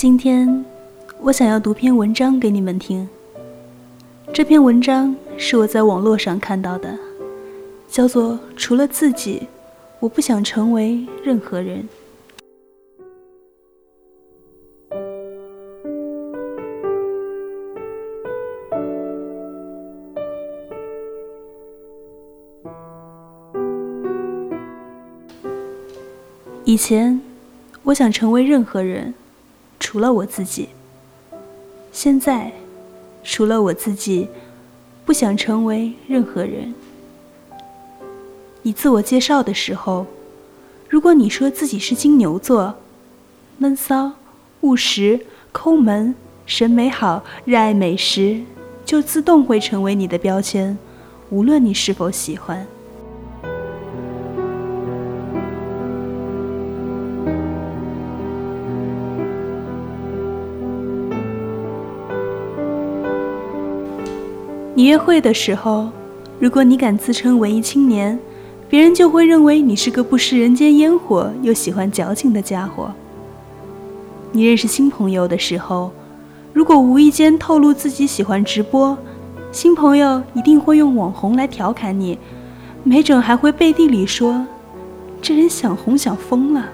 今天，我想要读篇文章给你们听。这篇文章是我在网络上看到的，叫做《除了自己，我不想成为任何人》。以前，我想成为任何人。除了我自己，现在，除了我自己，不想成为任何人。你自我介绍的时候，如果你说自己是金牛座，闷骚、务实、抠门、审美好、热爱美食，就自动会成为你的标签，无论你是否喜欢。你约会的时候，如果你敢自称文艺青年，别人就会认为你是个不食人间烟火又喜欢矫情的家伙。你认识新朋友的时候，如果无意间透露自己喜欢直播，新朋友一定会用网红来调侃你，没准还会背地里说：“这人想红想疯了。”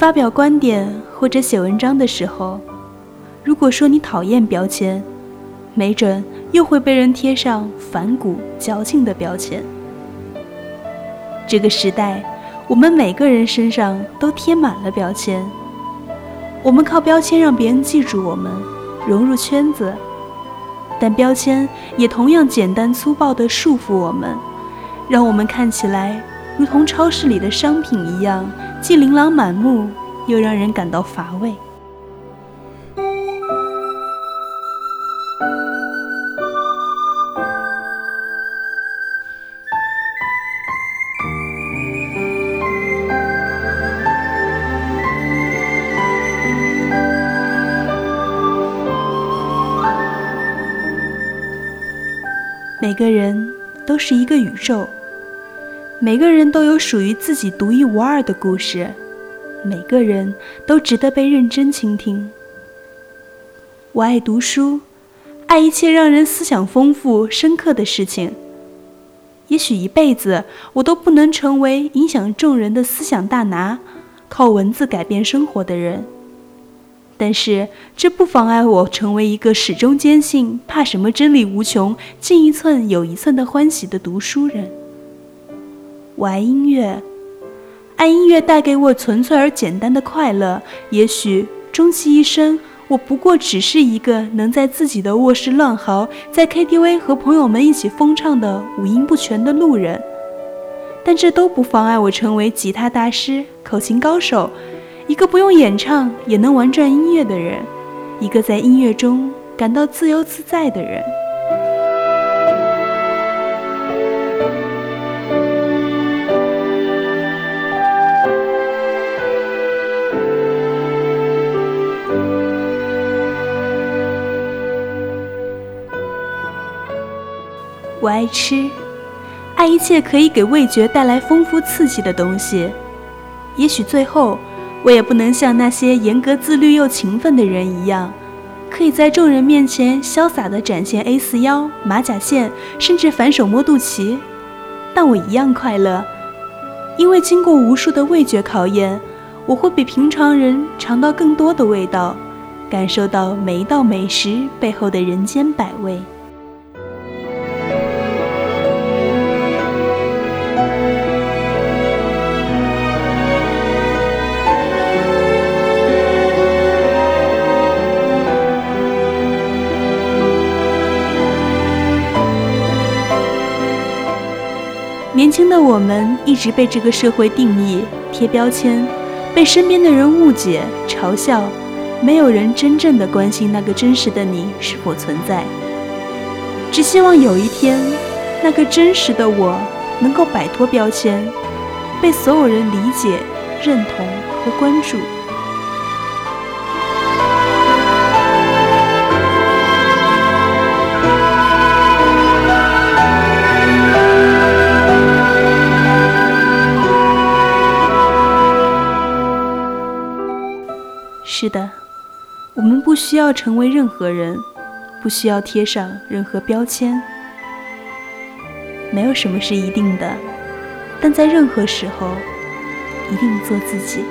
发表观点或者写文章的时候，如果说你讨厌标签，没准又会被人贴上反骨、矫情的标签。这个时代，我们每个人身上都贴满了标签，我们靠标签让别人记住我们，融入圈子，但标签也同样简单粗暴地束缚我们，让我们看起来如同超市里的商品一样。既琳琅满目，又让人感到乏味。每个人都是一个宇宙。每个人都有属于自己独一无二的故事，每个人都值得被认真倾听。我爱读书，爱一切让人思想丰富、深刻的事情。也许一辈子我都不能成为影响众人的思想大拿，靠文字改变生活的人，但是这不妨碍我成为一个始终坚信怕什么真理无穷、进一寸有一寸的欢喜的读书人。我爱音乐，爱音乐带给我纯粹而简单的快乐。也许终其一生，我不过只是一个能在自己的卧室乱嚎，在 KTV 和朋友们一起疯唱的五音不全的路人。但这都不妨碍我成为吉他大师、口琴高手，一个不用演唱也能玩转音乐的人，一个在音乐中感到自由自在的人。我爱吃，爱一切可以给味觉带来丰富刺激的东西。也许最后，我也不能像那些严格自律又勤奋的人一样，可以在众人面前潇洒地展现 A 四腰、马甲线，甚至反手摸肚脐。但我一样快乐，因为经过无数的味觉考验，我会比平常人尝到更多的味道，感受到每一道美食背后的人间百味。年轻的我们一直被这个社会定义、贴标签，被身边的人误解、嘲笑，没有人真正的关心那个真实的你是否存在。只希望有一天，那个真实的我能够摆脱标签，被所有人理解、认同和关注。是的，我们不需要成为任何人，不需要贴上任何标签。没有什么是一定的，但在任何时候，一定做自己。